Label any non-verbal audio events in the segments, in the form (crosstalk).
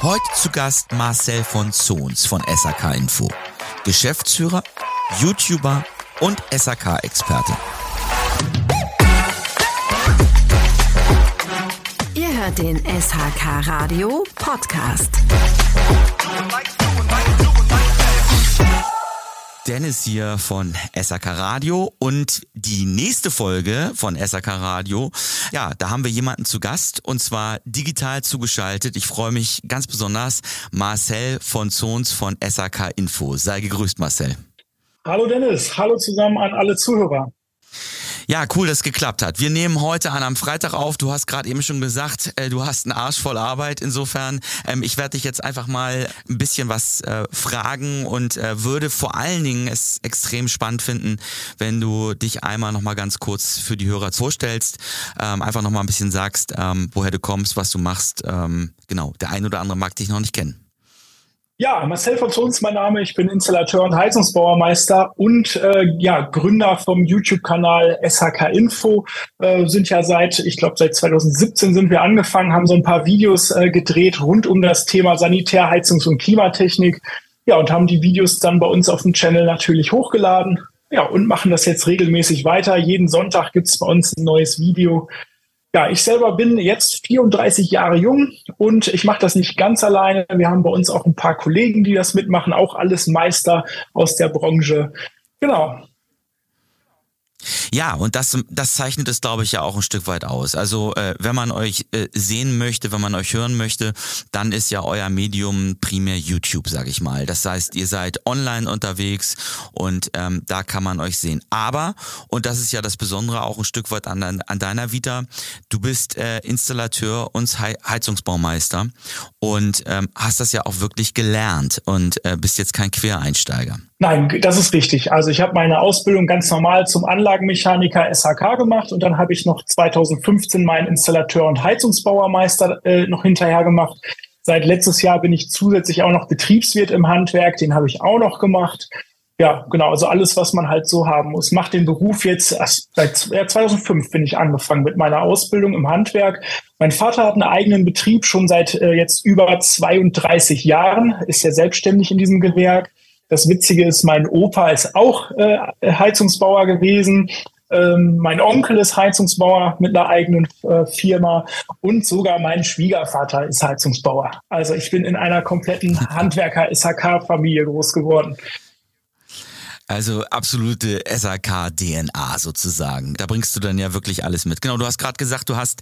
Heute zu Gast Marcel von Zons von SAK Info. Geschäftsführer, YouTuber und SAK-Experte. Ihr hört den SHK Radio Podcast. Dennis hier von SAK Radio und die nächste Folge von SAK Radio, ja, da haben wir jemanden zu Gast und zwar digital zugeschaltet. Ich freue mich ganz besonders, Marcel von Zons von SAK Info. Sei gegrüßt, Marcel. Hallo Dennis, hallo zusammen an alle Zuhörer. Ja, cool, dass es geklappt hat. Wir nehmen heute an am Freitag auf. Du hast gerade eben schon gesagt, äh, du hast einen Arsch voll Arbeit. Insofern, ähm, ich werde dich jetzt einfach mal ein bisschen was äh, fragen und äh, würde vor allen Dingen es extrem spannend finden, wenn du dich einmal noch mal ganz kurz für die Hörer vorstellst, ähm, einfach noch mal ein bisschen sagst, ähm, woher du kommst, was du machst. Ähm, genau, der ein oder andere mag dich noch nicht kennen. Ja, Marcel von Zons mein Name. Ich bin Installateur und Heizungsbauermeister und äh, ja, Gründer vom YouTube-Kanal SHK Info. Äh, sind ja seit, ich glaube, seit 2017 sind wir angefangen, haben so ein paar Videos äh, gedreht rund um das Thema Sanitär, Heizungs- und Klimatechnik. Ja, und haben die Videos dann bei uns auf dem Channel natürlich hochgeladen. Ja, und machen das jetzt regelmäßig weiter. Jeden Sonntag gibt's bei uns ein neues Video. Ja, ich selber bin jetzt 34 Jahre jung und ich mache das nicht ganz alleine. Wir haben bei uns auch ein paar Kollegen, die das mitmachen, auch alles Meister aus der Branche. Genau. Ja, und das, das zeichnet es, glaube ich, ja auch ein Stück weit aus. Also äh, wenn man euch äh, sehen möchte, wenn man euch hören möchte, dann ist ja euer Medium primär YouTube, sage ich mal. Das heißt, ihr seid online unterwegs und ähm, da kann man euch sehen. Aber, und das ist ja das Besondere auch ein Stück weit an, an deiner Vita, du bist äh, Installateur und Heizungsbaumeister und ähm, hast das ja auch wirklich gelernt und äh, bist jetzt kein Quereinsteiger. Nein, das ist richtig. Also ich habe meine Ausbildung ganz normal zum Anlagenmechaniker SHK gemacht und dann habe ich noch 2015 meinen Installateur und Heizungsbauermeister äh, noch hinterher gemacht. Seit letztes Jahr bin ich zusätzlich auch noch Betriebswirt im Handwerk, den habe ich auch noch gemacht. Ja, genau, also alles, was man halt so haben muss. Mach den Beruf jetzt, seit 2005 bin ich angefangen mit meiner Ausbildung im Handwerk. Mein Vater hat einen eigenen Betrieb schon seit äh, jetzt über 32 Jahren, ist ja selbstständig in diesem Gewerk. Das Witzige ist, mein Opa ist auch äh, Heizungsbauer gewesen. Ähm, mein Onkel ist Heizungsbauer mit einer eigenen äh, Firma und sogar mein Schwiegervater ist Heizungsbauer. Also ich bin in einer kompletten (laughs) Handwerker-SHK-Familie groß geworden. Also absolute SAK-DNA sozusagen. Da bringst du dann ja wirklich alles mit. Genau, du hast gerade gesagt, du hast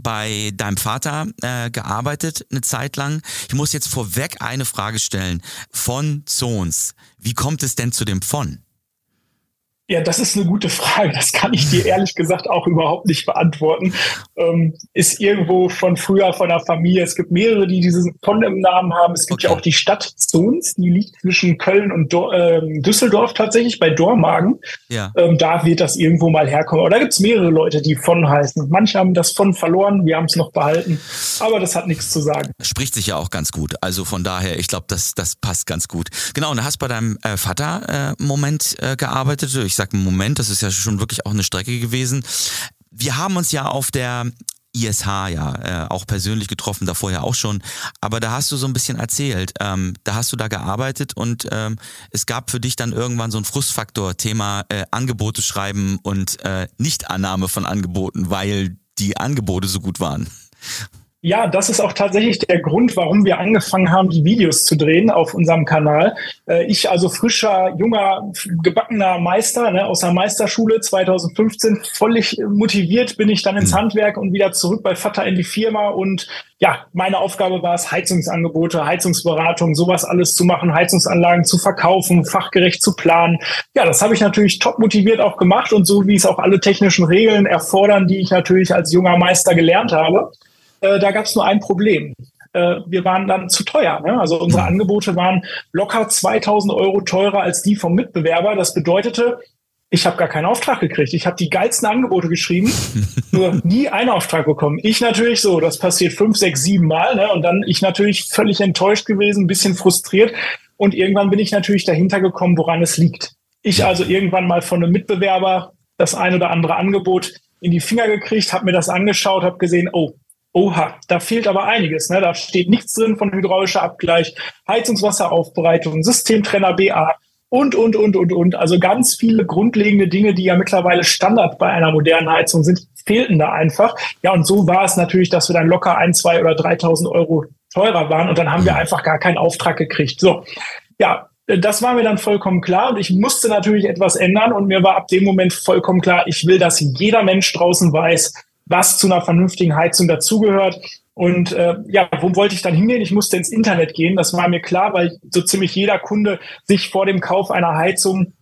bei deinem Vater äh, gearbeitet eine Zeit lang. Ich muss jetzt vorweg eine Frage stellen. Von Zons, wie kommt es denn zu dem von? Ja, das ist eine gute Frage. Das kann ich dir ehrlich gesagt auch überhaupt nicht beantworten. Ähm, ist irgendwo von früher von der Familie. Es gibt mehrere, die diesen von im Namen haben. Es gibt okay. ja auch die Stadt Zons, die liegt zwischen Köln und Do ähm, Düsseldorf tatsächlich bei Dormagen. Ja. Ähm, da wird das irgendwo mal herkommen. Aber da gibt es mehrere Leute, die von heißen. Manche haben das von verloren, wir haben es noch behalten. Aber das hat nichts zu sagen. Spricht sich ja auch ganz gut. Also von daher, ich glaube, das, das passt ganz gut. Genau, und du hast bei deinem äh, Vater äh, Moment äh, gearbeitet. Ich ich sage Moment, das ist ja schon wirklich auch eine Strecke gewesen. Wir haben uns ja auf der ISH ja äh, auch persönlich getroffen, davor ja auch schon. Aber da hast du so ein bisschen erzählt. Ähm, da hast du da gearbeitet und ähm, es gab für dich dann irgendwann so ein Frustfaktor, Thema äh, Angebote schreiben und äh, Nichtannahme von Angeboten, weil die Angebote so gut waren. Ja, das ist auch tatsächlich der Grund, warum wir angefangen haben, die Videos zu drehen auf unserem Kanal. Äh, ich also frischer, junger, gebackener Meister ne, aus der Meisterschule 2015, völlig motiviert bin ich dann ins mhm. Handwerk und wieder zurück bei Vater in die Firma. Und ja, meine Aufgabe war es, Heizungsangebote, Heizungsberatung, sowas alles zu machen, Heizungsanlagen zu verkaufen, fachgerecht zu planen. Ja, das habe ich natürlich top motiviert auch gemacht und so wie es auch alle technischen Regeln erfordern, die ich natürlich als junger Meister gelernt habe. Äh, da gab es nur ein Problem. Äh, wir waren dann zu teuer. Ne? Also unsere Angebote waren locker 2000 Euro teurer als die vom Mitbewerber. Das bedeutete, ich habe gar keinen Auftrag gekriegt. Ich habe die geilsten Angebote geschrieben, (laughs) nur nie einen Auftrag bekommen. Ich natürlich so, das passiert fünf, sechs, sieben Mal. Ne? Und dann ich natürlich völlig enttäuscht gewesen, ein bisschen frustriert. Und irgendwann bin ich natürlich dahinter gekommen, woran es liegt. Ich also irgendwann mal von einem Mitbewerber das ein oder andere Angebot in die Finger gekriegt, habe mir das angeschaut, habe gesehen, oh, oha, da fehlt aber einiges. Ne? Da steht nichts drin von hydraulischer Abgleich, Heizungswasseraufbereitung, Systemtrenner BA und, und, und, und, und. Also ganz viele grundlegende Dinge, die ja mittlerweile Standard bei einer modernen Heizung sind, fehlten da einfach. Ja, und so war es natürlich, dass wir dann locker ein, zwei oder 3.000 Euro teurer waren und dann haben wir einfach gar keinen Auftrag gekriegt. So, ja, das war mir dann vollkommen klar und ich musste natürlich etwas ändern und mir war ab dem Moment vollkommen klar, ich will, dass jeder Mensch draußen weiß, was zu einer vernünftigen Heizung dazugehört. Und äh, ja, wo wollte ich dann hingehen? Ich musste ins Internet gehen. Das war mir klar, weil so ziemlich jeder Kunde sich vor dem Kauf einer Heizung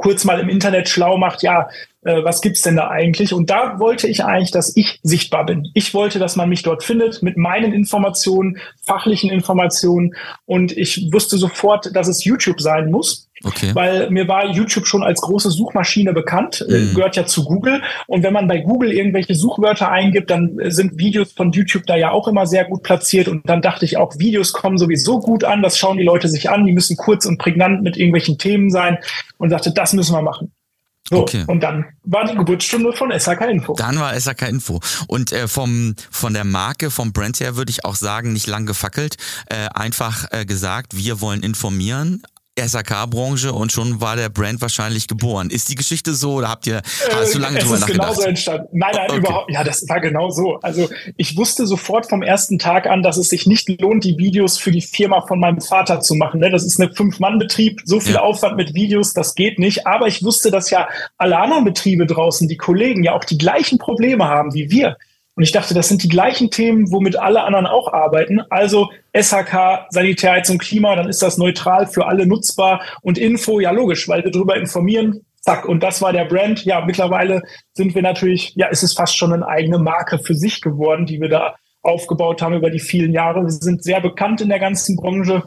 kurz mal im Internet schlau macht, ja, äh, was gibt's denn da eigentlich? Und da wollte ich eigentlich, dass ich sichtbar bin. Ich wollte, dass man mich dort findet mit meinen Informationen, fachlichen Informationen. Und ich wusste sofort, dass es YouTube sein muss. Okay. Weil mir war YouTube schon als große Suchmaschine bekannt, äh, mhm. gehört ja zu Google. Und wenn man bei Google irgendwelche Suchwörter eingibt, dann sind Videos von YouTube da ja auch immer sehr gut platziert. Und dann dachte ich auch, Videos kommen sowieso gut an, das schauen die Leute sich an, die müssen kurz und prägnant mit irgendwelchen Themen sein. Und dachte, das müssen wir machen. So, okay. und dann war die Geburtsstunde von SAK Info. Dann war SAK Info. Und äh, vom, von der Marke, vom Brand her würde ich auch sagen, nicht lang gefackelt. Äh, einfach äh, gesagt, wir wollen informieren, SAK-Branche und schon war der Brand wahrscheinlich geboren. Ist die Geschichte so oder habt ihr hast du lange äh, drüber nachgedacht? Es ist genauso entstanden. Nein, nein, okay. überhaupt. Ja, das war genau so. Also ich wusste sofort vom ersten Tag an, dass es sich nicht lohnt, die Videos für die Firma von meinem Vater zu machen. Ne? Das ist ein Fünf-Mann-Betrieb, so viel ja. Aufwand mit Videos, das geht nicht. Aber ich wusste, dass ja alle anderen Betriebe draußen, die Kollegen, ja auch die gleichen Probleme haben wie wir. Und ich dachte, das sind die gleichen Themen, womit alle anderen auch arbeiten. Also SHK, Sanitärheizung, Klima, dann ist das neutral für alle nutzbar. Und Info, ja logisch, weil wir darüber informieren. Zack, und das war der Brand. Ja, mittlerweile sind wir natürlich, ja, ist es fast schon eine eigene Marke für sich geworden, die wir da aufgebaut haben über die vielen Jahre. Wir sind sehr bekannt in der ganzen Branche.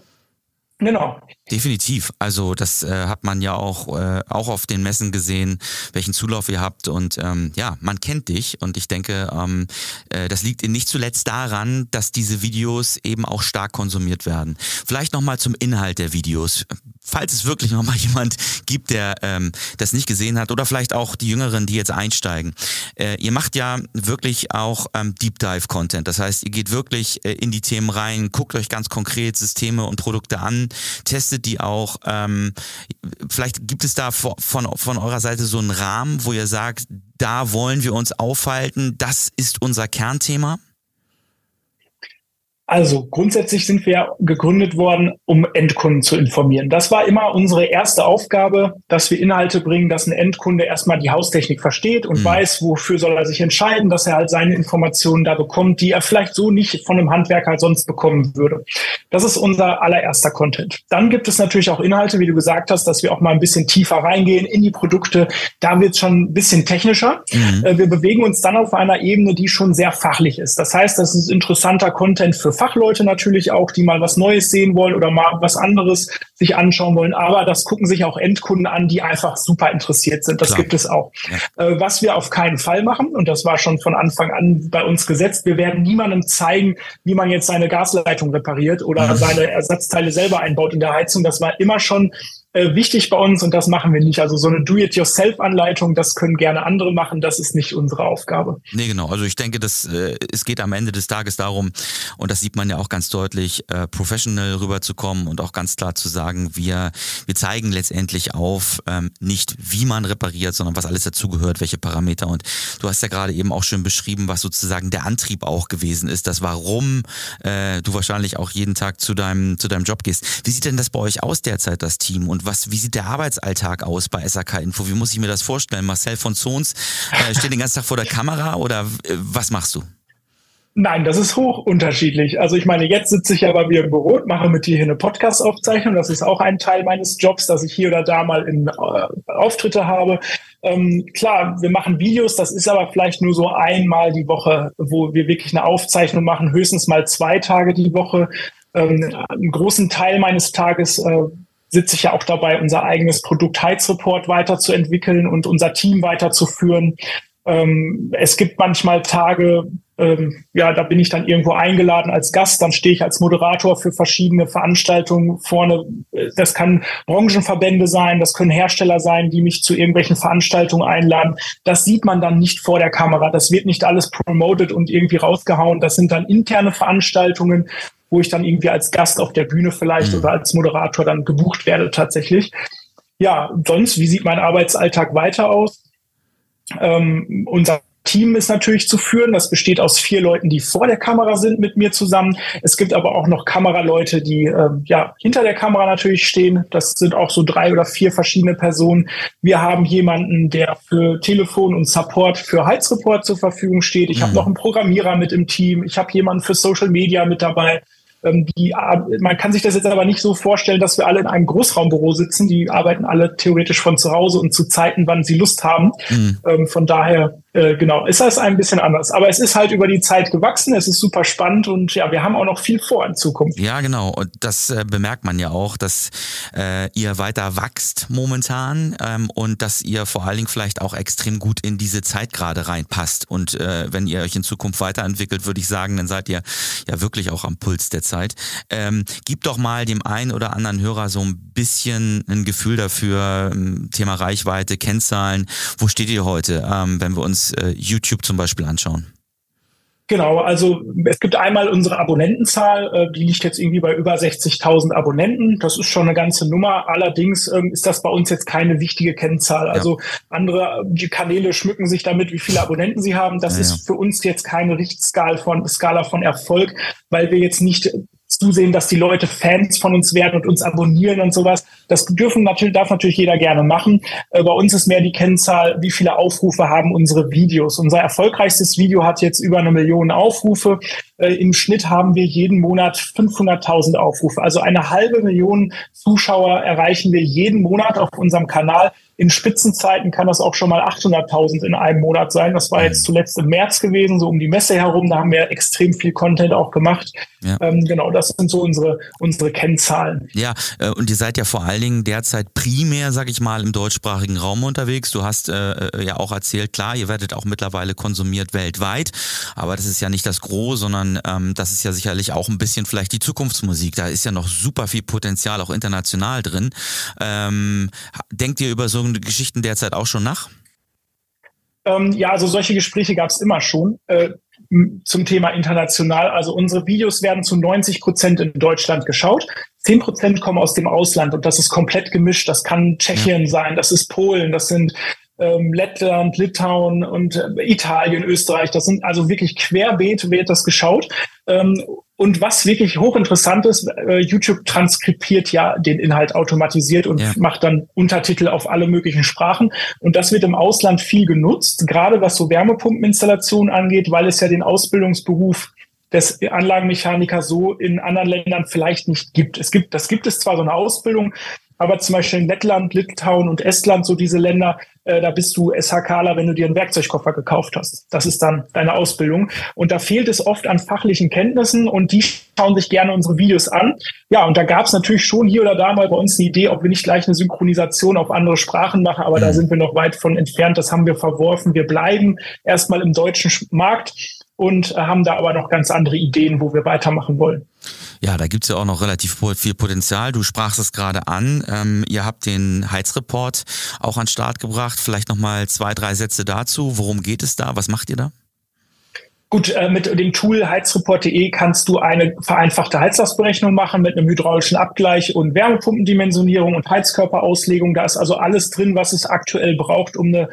Genau. Definitiv. Also das äh, hat man ja auch, äh, auch auf den Messen gesehen, welchen Zulauf ihr habt. Und ähm, ja, man kennt dich. Und ich denke, ähm, äh, das liegt nicht zuletzt daran, dass diese Videos eben auch stark konsumiert werden. Vielleicht nochmal zum Inhalt der Videos falls es wirklich noch mal (laughs) jemand gibt, der ähm, das nicht gesehen hat oder vielleicht auch die Jüngeren, die jetzt einsteigen. Äh, ihr macht ja wirklich auch ähm, Deep Dive Content. Das heißt, ihr geht wirklich äh, in die Themen rein, guckt euch ganz konkret Systeme und Produkte an, testet die auch. Ähm, vielleicht gibt es da von, von eurer Seite so einen Rahmen, wo ihr sagt, da wollen wir uns aufhalten. Das ist unser Kernthema. Also grundsätzlich sind wir gegründet worden, um Endkunden zu informieren. Das war immer unsere erste Aufgabe, dass wir Inhalte bringen, dass ein Endkunde erstmal die Haustechnik versteht und mhm. weiß, wofür soll er sich entscheiden, dass er halt seine Informationen da bekommt, die er vielleicht so nicht von einem Handwerker sonst bekommen würde. Das ist unser allererster Content. Dann gibt es natürlich auch Inhalte, wie du gesagt hast, dass wir auch mal ein bisschen tiefer reingehen in die Produkte. Da wird es schon ein bisschen technischer. Mhm. Äh, wir bewegen uns dann auf einer Ebene, die schon sehr fachlich ist. Das heißt, das ist interessanter Content für Fachleute natürlich auch, die mal was Neues sehen wollen oder mal was anderes sich anschauen wollen. Aber das gucken sich auch Endkunden an, die einfach super interessiert sind. Das Klar. gibt es auch. Ja. Äh, was wir auf keinen Fall machen, und das war schon von Anfang an bei uns gesetzt, wir werden niemandem zeigen, wie man jetzt seine Gasleitung repariert oder mhm. seine Ersatzteile selber einbaut in der Heizung. Das war immer schon äh, wichtig bei uns und das machen wir nicht. Also so eine Do-it-yourself-Anleitung, das können gerne andere machen, das ist nicht unsere Aufgabe. Nee, genau. Also ich denke, dass äh, es geht am Ende des Tages darum, und das sieht man ja auch ganz deutlich, äh, professional rüberzukommen und auch ganz klar zu sagen, wir, wir zeigen letztendlich auf, ähm, nicht wie man repariert, sondern was alles dazugehört, welche Parameter. Und du hast ja gerade eben auch schön beschrieben, was sozusagen der Antrieb auch gewesen ist, das warum äh, du wahrscheinlich auch jeden Tag zu deinem, zu deinem Job gehst. Wie sieht denn das bei euch aus derzeit, das Team? Und was, wie sieht der Arbeitsalltag aus bei SAK Info? Wie muss ich mir das vorstellen? Marcel von Zons äh, steht den ganzen Tag vor der Kamera oder äh, was machst du? Nein, das ist hoch unterschiedlich. Also ich meine, jetzt sitze ich ja bei mir im Büro und mache mit dir hier eine Podcast-Aufzeichnung. Das ist auch ein Teil meines Jobs, dass ich hier oder da mal in äh, Auftritte habe. Ähm, klar, wir machen Videos, das ist aber vielleicht nur so einmal die Woche, wo wir wirklich eine Aufzeichnung machen, höchstens mal zwei Tage die Woche. Ähm, einen großen Teil meines Tages äh, sitze ich ja auch dabei, unser eigenes Produkt Heizreport weiterzuentwickeln und unser Team weiterzuführen. Ähm, es gibt manchmal Tage, ähm, ja, da bin ich dann irgendwo eingeladen als Gast, dann stehe ich als Moderator für verschiedene Veranstaltungen vorne. Das kann Branchenverbände sein, das können Hersteller sein, die mich zu irgendwelchen Veranstaltungen einladen. Das sieht man dann nicht vor der Kamera. Das wird nicht alles promoted und irgendwie rausgehauen. Das sind dann interne Veranstaltungen, wo ich dann irgendwie als Gast auf der Bühne vielleicht mhm. oder als Moderator dann gebucht werde tatsächlich. Ja, sonst, wie sieht mein Arbeitsalltag weiter aus? Ähm, unser Team ist natürlich zu führen. Das besteht aus vier Leuten, die vor der Kamera sind mit mir zusammen. Es gibt aber auch noch Kameraleute, die ähm, ja hinter der Kamera natürlich stehen. Das sind auch so drei oder vier verschiedene Personen. Wir haben jemanden, der für Telefon und Support für Heizreport zur Verfügung steht. Ich mhm. habe noch einen Programmierer mit im Team. Ich habe jemanden für Social Media mit dabei. Ähm, die, man kann sich das jetzt aber nicht so vorstellen, dass wir alle in einem Großraumbüro sitzen. Die arbeiten alle theoretisch von zu Hause und zu Zeiten, wann sie Lust haben. Mhm. Ähm, von daher äh, genau, ist das ein bisschen anders. Aber es ist halt über die Zeit gewachsen, es ist super spannend und ja, wir haben auch noch viel vor in Zukunft. Ja, genau. Und das äh, bemerkt man ja auch, dass äh, ihr weiter wächst momentan ähm, und dass ihr vor allen Dingen vielleicht auch extrem gut in diese Zeit gerade reinpasst. Und äh, wenn ihr euch in Zukunft weiterentwickelt, würde ich sagen, dann seid ihr ja wirklich auch am Puls der Zeit. Ähm, gib doch mal dem einen oder anderen Hörer so ein bisschen ein Gefühl dafür, ähm, Thema Reichweite, Kennzahlen. Wo steht ihr heute, ähm, wenn wir uns äh, YouTube zum Beispiel anschauen? Genau, also es gibt einmal unsere Abonnentenzahl, äh, die liegt jetzt irgendwie bei über 60.000 Abonnenten. Das ist schon eine ganze Nummer. Allerdings ähm, ist das bei uns jetzt keine wichtige Kennzahl. Also ja. andere die Kanäle schmücken sich damit, wie viele Abonnenten sie haben. Das ja, ist für uns jetzt keine Richtskala von Skala von Erfolg, weil wir jetzt nicht zusehen, dass die Leute Fans von uns werden und uns abonnieren und sowas. Das dürfen natürlich, darf natürlich jeder gerne machen. Äh, bei uns ist mehr die Kennzahl, wie viele Aufrufe haben unsere Videos. Unser erfolgreichstes Video hat jetzt über eine Million Aufrufe. Äh, Im Schnitt haben wir jeden Monat 500.000 Aufrufe. Also eine halbe Million Zuschauer erreichen wir jeden Monat auf unserem Kanal. In Spitzenzeiten kann das auch schon mal 800.000 in einem Monat sein. Das war jetzt mhm. zuletzt im März gewesen, so um die Messe herum. Da haben wir extrem viel Content auch gemacht. Ja. Ähm, genau, das sind so unsere, unsere Kennzahlen. Ja, äh, und ihr seid ja vor allen Dingen derzeit primär, sag ich mal, im deutschsprachigen Raum unterwegs. Du hast äh, äh, ja auch erzählt, klar, ihr werdet auch mittlerweile konsumiert weltweit, aber das ist ja nicht das Gros, sondern ähm, das ist ja sicherlich auch ein bisschen vielleicht die Zukunftsmusik. Da ist ja noch super viel Potenzial auch international drin. Ähm, denkt ihr über so Geschichten derzeit auch schon nach? Ähm, ja, also solche Gespräche gab es immer schon äh, zum Thema international. Also unsere Videos werden zu 90 Prozent in Deutschland geschaut. 10 Prozent kommen aus dem Ausland und das ist komplett gemischt. Das kann Tschechien ja. sein, das ist Polen, das sind ähm, Lettland, Litauen und äh, Italien, Österreich. Das sind also wirklich querbeet wird das geschaut. Ähm, und was wirklich hochinteressant ist, äh, YouTube transkribiert ja den Inhalt automatisiert und ja. macht dann Untertitel auf alle möglichen Sprachen. Und das wird im Ausland viel genutzt, gerade was so Wärmepumpeninstallationen angeht, weil es ja den Ausbildungsberuf des Anlagenmechanikers so in anderen Ländern vielleicht nicht gibt. Es gibt, das gibt es zwar so eine Ausbildung, aber zum Beispiel in Lettland, Litauen und Estland, so diese Länder, äh, da bist du SHKler, wenn du dir einen Werkzeugkoffer gekauft hast. Das ist dann deine Ausbildung. Und da fehlt es oft an fachlichen Kenntnissen und die schauen sich gerne unsere Videos an. Ja, und da gab es natürlich schon hier oder da mal bei uns eine Idee, ob wir nicht gleich eine Synchronisation auf andere Sprachen machen, aber mhm. da sind wir noch weit von entfernt. Das haben wir verworfen. Wir bleiben erstmal im deutschen Markt und haben da aber noch ganz andere Ideen, wo wir weitermachen wollen. Ja, da gibt's ja auch noch relativ viel Potenzial. Du sprachst es gerade an. Ähm, ihr habt den Heizreport auch an Start gebracht. Vielleicht nochmal zwei, drei Sätze dazu. Worum geht es da? Was macht ihr da? Gut, äh, mit dem Tool heizreport.de kannst du eine vereinfachte Heizlastberechnung machen mit einem hydraulischen Abgleich und Wärmepumpendimensionierung und Heizkörperauslegung. Da ist also alles drin, was es aktuell braucht, um eine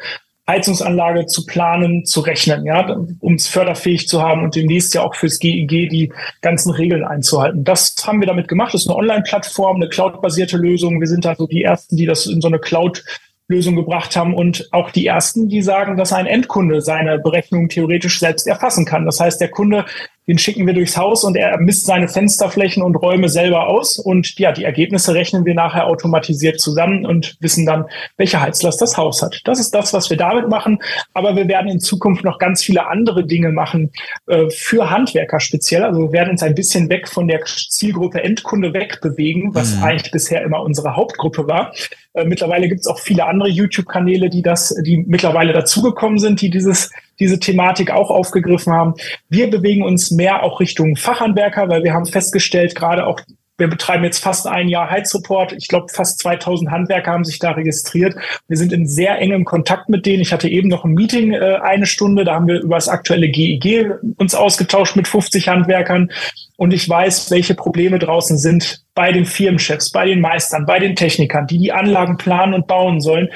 Heizungsanlage zu planen, zu rechnen, ja, um es förderfähig zu haben und demnächst ja auch fürs GEG die ganzen Regeln einzuhalten. Das haben wir damit gemacht. Das ist eine Online-Plattform, eine cloud-basierte Lösung. Wir sind also die ersten, die das in so eine Cloud Lösung gebracht haben und auch die ersten, die sagen, dass ein Endkunde seine Berechnung theoretisch selbst erfassen kann. Das heißt, der Kunde den schicken wir durchs Haus und er misst seine Fensterflächen und Räume selber aus. Und ja, die Ergebnisse rechnen wir nachher automatisiert zusammen und wissen dann, welche Heizlast das Haus hat. Das ist das, was wir damit machen. Aber wir werden in Zukunft noch ganz viele andere Dinge machen äh, für Handwerker speziell. Also wir werden uns ein bisschen weg von der Zielgruppe Endkunde wegbewegen, was mhm. eigentlich bisher immer unsere Hauptgruppe war. Äh, mittlerweile gibt es auch viele andere YouTube-Kanäle, die das, die mittlerweile dazugekommen sind, die dieses diese Thematik auch aufgegriffen haben. Wir bewegen uns mehr auch Richtung Fachhandwerker, weil wir haben festgestellt, gerade auch wir betreiben jetzt fast ein Jahr Heizreport. Ich glaube, fast 2000 Handwerker haben sich da registriert. Wir sind in sehr engem Kontakt mit denen. Ich hatte eben noch ein Meeting äh, eine Stunde. Da haben wir über das aktuelle GEG uns ausgetauscht mit 50 Handwerkern. Und ich weiß, welche Probleme draußen sind bei den Firmenchefs, bei den Meistern, bei den Technikern, die die Anlagen planen und bauen sollen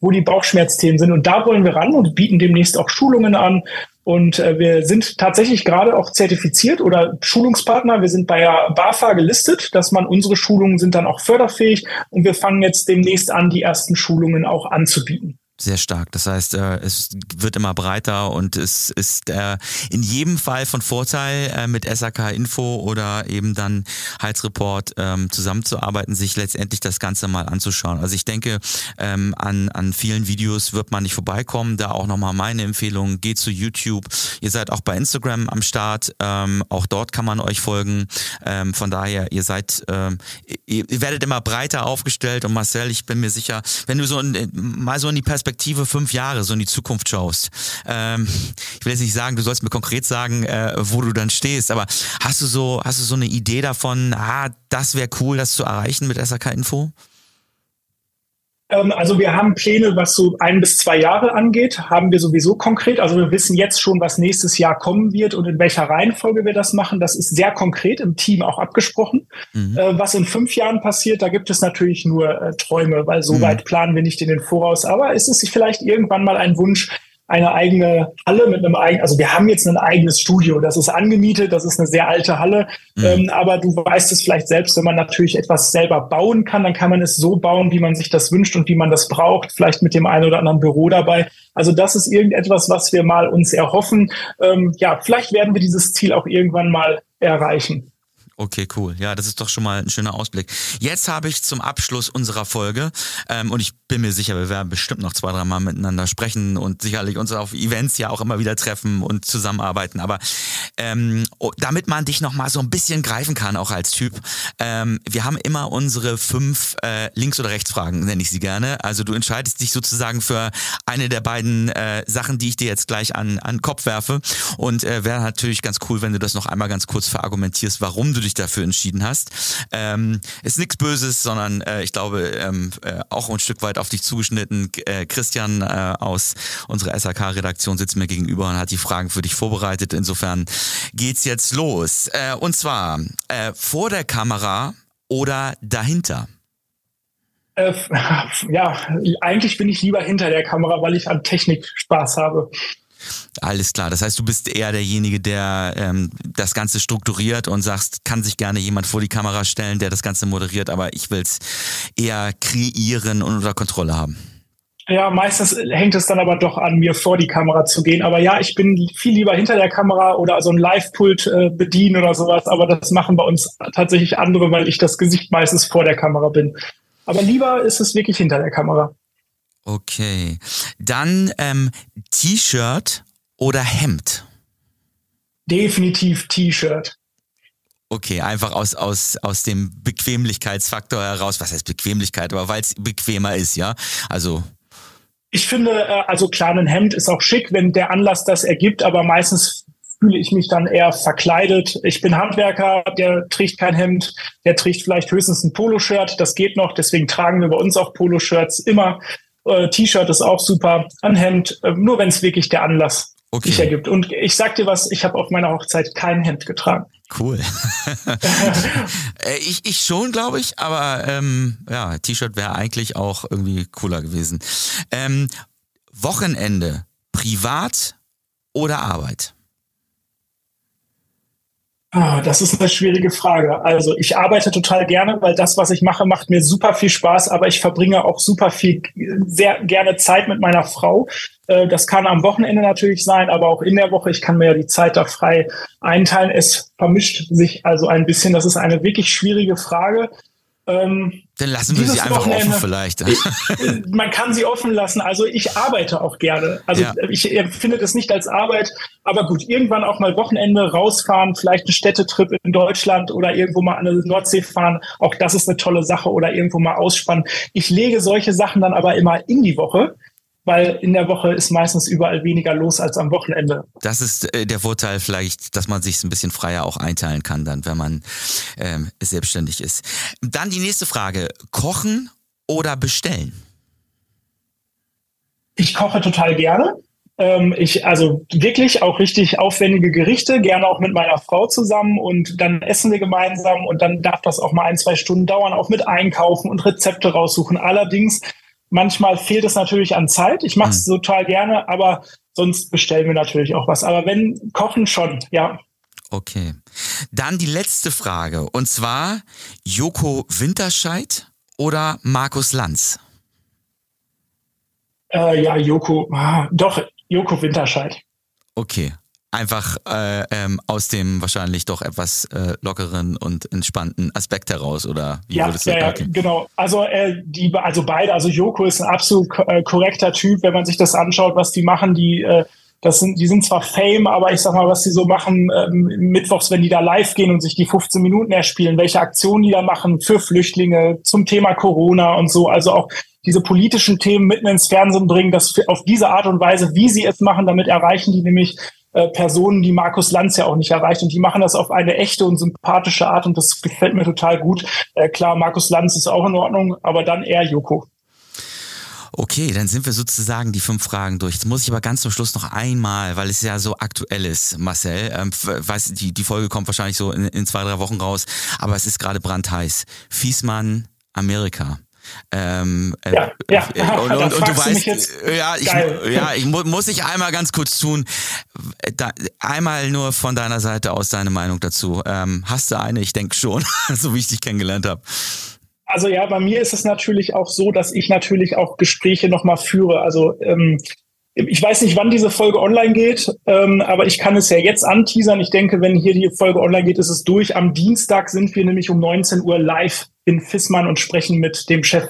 wo die Bauchschmerzthemen sind. Und da wollen wir ran und bieten demnächst auch Schulungen an, und äh, wir sind tatsächlich gerade auch zertifiziert oder Schulungspartner. Wir sind bei der BAFA gelistet, dass man unsere Schulungen sind dann auch förderfähig. Und wir fangen jetzt demnächst an, die ersten Schulungen auch anzubieten. Sehr stark. Das heißt, äh, es wird immer breiter und es ist äh, in jedem Fall von Vorteil, äh, mit SAK Info oder eben dann Heizreport ähm, zusammenzuarbeiten, sich letztendlich das Ganze mal anzuschauen. Also ich denke, ähm, an, an vielen Videos wird man nicht vorbeikommen. Da auch nochmal meine Empfehlung, geht zu YouTube. Ihr seid auch bei Instagram am Start. Ähm, auch dort kann man euch folgen. von daher, ihr seid, ihr, werdet immer breiter aufgestellt und Marcel, ich bin mir sicher, wenn du so in, mal so in die Perspektive Perspektive fünf Jahre so in die Zukunft schaust, ähm, ich will jetzt nicht sagen, du sollst mir konkret sagen, äh, wo du dann stehst, aber hast du so, hast du so eine Idee davon, ah, das wäre cool, das zu erreichen mit SAK Info? Ähm, also wir haben Pläne, was so ein bis zwei Jahre angeht, haben wir sowieso konkret. Also wir wissen jetzt schon, was nächstes Jahr kommen wird und in welcher Reihenfolge wir das machen. Das ist sehr konkret im Team auch abgesprochen. Mhm. Äh, was in fünf Jahren passiert, da gibt es natürlich nur äh, Träume, weil so mhm. weit planen wir nicht in den Voraus. Aber ist es vielleicht irgendwann mal ein Wunsch, eine eigene Halle mit einem eigenen, also wir haben jetzt ein eigenes Studio, das ist angemietet, das ist eine sehr alte Halle, mhm. ähm, aber du weißt es vielleicht selbst, wenn man natürlich etwas selber bauen kann, dann kann man es so bauen, wie man sich das wünscht und wie man das braucht, vielleicht mit dem einen oder anderen Büro dabei. Also das ist irgendetwas, was wir mal uns erhoffen. Ähm, ja, vielleicht werden wir dieses Ziel auch irgendwann mal erreichen. Okay, cool. Ja, das ist doch schon mal ein schöner Ausblick. Jetzt habe ich zum Abschluss unserer Folge, ähm, und ich bin mir sicher, wir werden bestimmt noch zwei, drei Mal miteinander sprechen und sicherlich uns auf Events ja auch immer wieder treffen und zusammenarbeiten. Aber ähm, oh, damit man dich noch mal so ein bisschen greifen kann, auch als Typ, ähm, wir haben immer unsere fünf äh, Links- oder Rechtsfragen, nenne ich sie gerne. Also du entscheidest dich sozusagen für eine der beiden äh, Sachen, die ich dir jetzt gleich an, an den Kopf werfe. Und äh, wäre natürlich ganz cool, wenn du das noch einmal ganz kurz verargumentierst, warum du dich dafür entschieden hast. Ähm, ist nichts Böses, sondern äh, ich glaube ähm, äh, auch ein Stück weit auf dich zugeschnitten. Äh, Christian äh, aus unserer SAK-Redaktion sitzt mir gegenüber und hat die Fragen für dich vorbereitet. Insofern geht's jetzt los. Äh, und zwar äh, vor der Kamera oder dahinter? Äh, (laughs) ja, eigentlich bin ich lieber hinter der Kamera, weil ich an Technik Spaß habe. Alles klar. Das heißt, du bist eher derjenige, der ähm, das Ganze strukturiert und sagst, kann sich gerne jemand vor die Kamera stellen, der das Ganze moderiert, aber ich will es eher kreieren und unter Kontrolle haben. Ja, meistens hängt es dann aber doch an mir, vor die Kamera zu gehen. Aber ja, ich bin viel lieber hinter der Kamera oder so ein Live-Pult äh, bedienen oder sowas. Aber das machen bei uns tatsächlich andere, weil ich das Gesicht meistens vor der Kamera bin. Aber lieber ist es wirklich hinter der Kamera. Okay. Dann ähm, T-Shirt oder Hemd? Definitiv T-Shirt. Okay, einfach aus, aus, aus dem Bequemlichkeitsfaktor heraus. Was heißt Bequemlichkeit? Aber weil es bequemer ist, ja? Also. Ich finde, äh, also klar, ein Hemd ist auch schick, wenn der Anlass das ergibt, aber meistens fühle ich mich dann eher verkleidet. Ich bin Handwerker, der trägt kein Hemd, der trägt vielleicht höchstens ein Poloshirt, das geht noch, deswegen tragen wir bei uns auch Poloshirts immer. Äh, T-Shirt ist auch super, ein Hemd, äh, nur wenn es wirklich der Anlass okay. sich ergibt. Und ich sag dir was, ich habe auf meiner Hochzeit kein Hemd getragen. Cool. (laughs) Äh, ich, ich schon, glaube ich, aber ähm, ja, T-Shirt wäre eigentlich auch irgendwie cooler gewesen. Ähm, Wochenende, privat oder Arbeit? Ah, das ist eine schwierige Frage. Also ich arbeite total gerne, weil das, was ich mache, macht mir super viel Spaß, aber ich verbringe auch super viel, sehr gerne Zeit mit meiner Frau. Äh, das kann am Wochenende natürlich sein, aber auch in der Woche. Ich kann mir ja die Zeit da frei einteilen. Es vermischt sich also ein bisschen. Das ist eine wirklich schwierige Frage. Ähm, Dann lassen wir sie einfach offen vielleicht. man kann sie offen lassen. Also ich arbeite auch gerne. Also ja. ich empfinde das nicht als Arbeit, aber gut, irgendwann auch mal Wochenende rausfahren, vielleicht einen Städtetrip in Deutschland oder irgendwo mal an der Nordsee fahren. Auch das ist eine tolle Sache oder irgendwo mal ausspannen. Ich lege solche Sachen dann aber immer in die Woche weil in der Woche ist meistens überall weniger los als am Wochenende. Das ist äh, der Vorteil vielleicht, dass man sich ein bisschen freier auch einteilen kann dann, wenn man ähm, selbstständig ist. Dann die nächste Frage. Kochen oder bestellen? Ich koche total gerne. Ähm, ich, also wirklich auch richtig aufwendige Gerichte, gerne auch mit meiner Frau zusammen und dann essen wir gemeinsam und dann darf das auch mal ein, zwei Stunden dauern, auch mit Einkaufen und Rezepte raussuchen. Allerdings Manchmal fehlt es natürlich an Zeit. Ich mache es mhm. total gerne, aber sonst bestellen wir natürlich auch was. Aber wenn kochen schon, ja. Okay. Dann die letzte Frage und zwar Joko Winterscheid oder Markus Lanz? Äh, ja, Joko, ah, doch, Joko Winterscheid. Okay, einfach äh, ähm, aus dem wahrscheinlich doch etwas äh, lockeren und entspannten Aspekt heraus oder wie ja, würdest du okay. genau also äh, die also beide also Joko ist ein absolut äh, korrekter Typ wenn man sich das anschaut was die machen die äh, das sind, die sind zwar Fame, aber ich sag mal, was die so machen, ähm, mittwochs, wenn die da live gehen und sich die 15 Minuten erspielen, welche Aktionen die da machen für Flüchtlinge, zum Thema Corona und so, also auch diese politischen Themen mitten ins Fernsehen bringen, das auf diese Art und Weise, wie sie es machen, damit erreichen die nämlich äh, Personen, die Markus Lanz ja auch nicht erreicht. Und die machen das auf eine echte und sympathische Art und das gefällt mir total gut. Äh, klar, Markus Lanz ist auch in Ordnung, aber dann eher Joko. Okay, dann sind wir sozusagen die fünf Fragen durch. Jetzt muss ich aber ganz zum Schluss noch einmal, weil es ja so aktuell ist, Marcel. Ähm, weiß, die, die Folge kommt wahrscheinlich so in, in zwei, drei Wochen raus, aber es ist gerade brandheiß. Fiesmann, Amerika. Ähm, äh, ja, ja. Äh, und, (laughs) und, und du weißt, ja, ich, ja, ich mu muss ich einmal ganz kurz tun. Da, einmal nur von deiner Seite aus deine Meinung dazu. Ähm, hast du eine? Ich denke schon, (laughs) so wie ich dich kennengelernt habe. Also ja, bei mir ist es natürlich auch so, dass ich natürlich auch Gespräche nochmal führe. Also ähm, ich weiß nicht, wann diese Folge online geht, ähm, aber ich kann es ja jetzt anteasern. Ich denke, wenn hier die Folge online geht, ist es durch. Am Dienstag sind wir nämlich um 19 Uhr live in Fissmann und sprechen mit dem Chef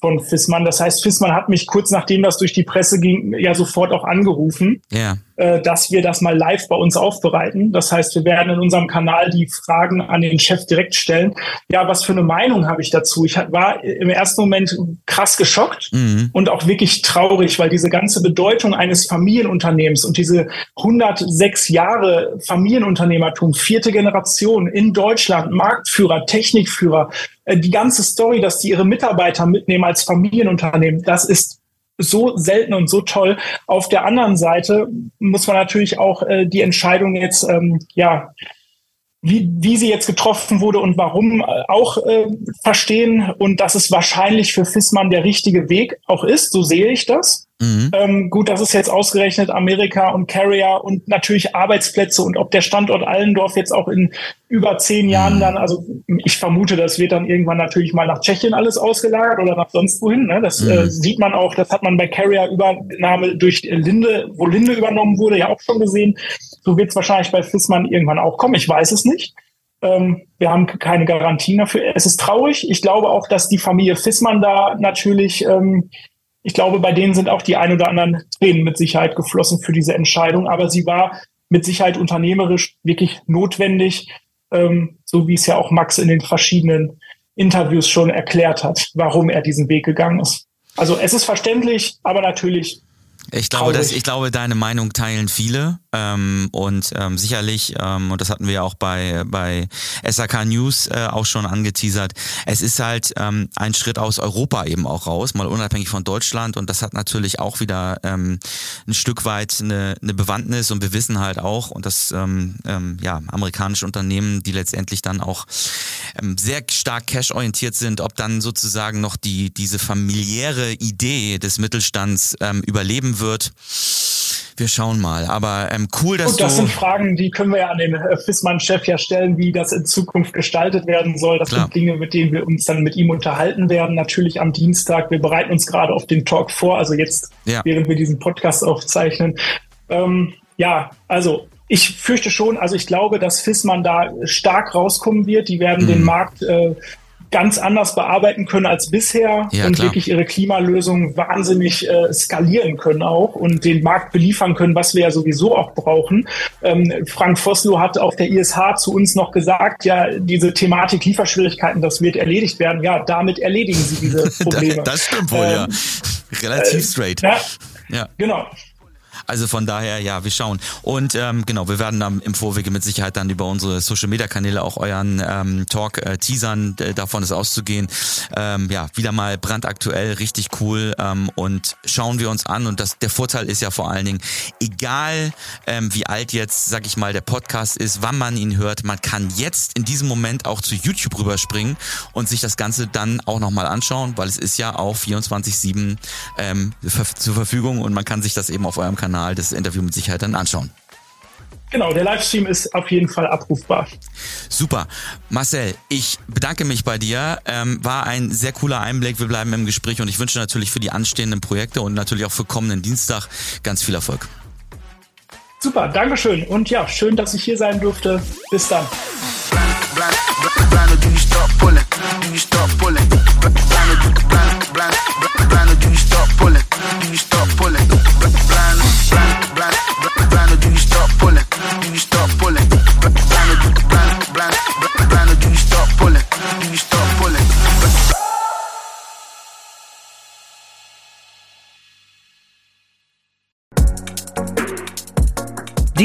von Fissmann. Das heißt, Fissmann hat mich kurz nachdem das durch die Presse ging, ja sofort auch angerufen, ja. Äh, dass wir das mal live bei uns aufbereiten. Das heißt, wir werden in unserem Kanal die Fragen an den Chef direkt stellen. Ja, was für eine Meinung habe ich dazu? Ich war im ersten Moment krass geschockt mhm. und auch wirklich traurig, weil diese ganze Bedeutung eines Familienunternehmens und diese 106 Jahre Familienunternehmertum, vierte Generation in Deutschland, Marktführer, Technikführer, äh, die ganze Story, dass die ihre Mitarbeiter mitnehmen als Familienunternehmen, das ist so selten und so toll. Auf der anderen Seite muss man natürlich auch äh, die Entscheidung jetzt, ähm, ja, wie, wie sie jetzt getroffen wurde und warum äh, auch äh, verstehen und dass es wahrscheinlich für Fissmann der richtige Weg auch ist, so sehe ich das. Mhm. Ähm, gut, das ist jetzt ausgerechnet Amerika und Carrier und natürlich Arbeitsplätze und ob der Standort Allendorf jetzt auch in über zehn Jahren mhm. dann, also ich vermute, das wird dann irgendwann natürlich mal nach Tschechien alles ausgelagert oder nach sonst wohin. Ne? Das mhm. äh, sieht man auch, das hat man bei Carrier Übernahme durch Linde, wo Linde übernommen wurde, ja auch schon gesehen. So wird es wahrscheinlich bei Fissmann irgendwann auch kommen. Ich weiß es nicht. Ähm, wir haben keine Garantien dafür. Es ist traurig. Ich glaube auch, dass die Familie Fissmann da natürlich ähm, ich glaube, bei denen sind auch die ein oder anderen Tränen mit Sicherheit geflossen für diese Entscheidung. Aber sie war mit Sicherheit unternehmerisch wirklich notwendig, ähm, so wie es ja auch Max in den verschiedenen Interviews schon erklärt hat, warum er diesen Weg gegangen ist. Also es ist verständlich, aber natürlich ich glaube, dass, ich glaube, deine Meinung teilen viele ähm, und ähm, sicherlich, ähm, und das hatten wir ja auch bei, bei SAK News äh, auch schon angeteasert, es ist halt ähm, ein Schritt aus Europa eben auch raus, mal unabhängig von Deutschland und das hat natürlich auch wieder ähm, ein Stück weit eine, eine Bewandtnis und wir wissen halt auch, und das ähm, ähm, ja, amerikanische Unternehmen, die letztendlich dann auch sehr stark cash-orientiert sind, ob dann sozusagen noch die diese familiäre Idee des Mittelstands ähm, überleben wird. Wir schauen mal. Aber ähm, cool, dass Gut, das du. Das sind Fragen, die können wir ja an den äh, Fissmann-Chef ja stellen, wie das in Zukunft gestaltet werden soll. Das Klar. sind Dinge, mit denen wir uns dann mit ihm unterhalten werden. Natürlich am Dienstag. Wir bereiten uns gerade auf den Talk vor, also jetzt, ja. während wir diesen Podcast aufzeichnen. Ähm, ja, also ich fürchte schon, also ich glaube, dass Fissmann da stark rauskommen wird. Die werden mhm. den Markt äh, ganz anders bearbeiten können als bisher ja, und klar. wirklich ihre Klimalösungen wahnsinnig äh, skalieren können auch und den Markt beliefern können, was wir ja sowieso auch brauchen. Ähm, Frank Vossloh hat auf der ISH zu uns noch gesagt, ja, diese Thematik Lieferschwierigkeiten, das wird erledigt werden. Ja, damit erledigen sie diese (laughs) Probleme. das, stimmt wohl, ähm, ja Relativ straight. Ja, ja. Genau. Also von daher, ja, wir schauen. Und ähm, genau, wir werden dann im Vorwege mit Sicherheit dann über unsere Social Media Kanäle auch euren ähm, Talk äh, teasern, davon ist auszugehen. Ähm, ja, wieder mal brandaktuell, richtig cool. Ähm, und schauen wir uns an. Und das der Vorteil ist ja vor allen Dingen, egal ähm, wie alt jetzt, sag ich mal, der Podcast ist, wann man ihn hört, man kann jetzt in diesem Moment auch zu YouTube rüberspringen und sich das Ganze dann auch nochmal anschauen, weil es ist ja auch 24-7 ähm, zur Verfügung und man kann sich das eben auf eurem Kanal Kanal das Interview mit Sicherheit dann anschauen. Genau, der Livestream ist auf jeden Fall abrufbar. Super. Marcel, ich bedanke mich bei dir. Ähm, war ein sehr cooler Einblick. Wir bleiben im Gespräch und ich wünsche natürlich für die anstehenden Projekte und natürlich auch für kommenden Dienstag ganz viel Erfolg. Super, Dankeschön. Und ja, schön, dass ich hier sein durfte. Bis dann.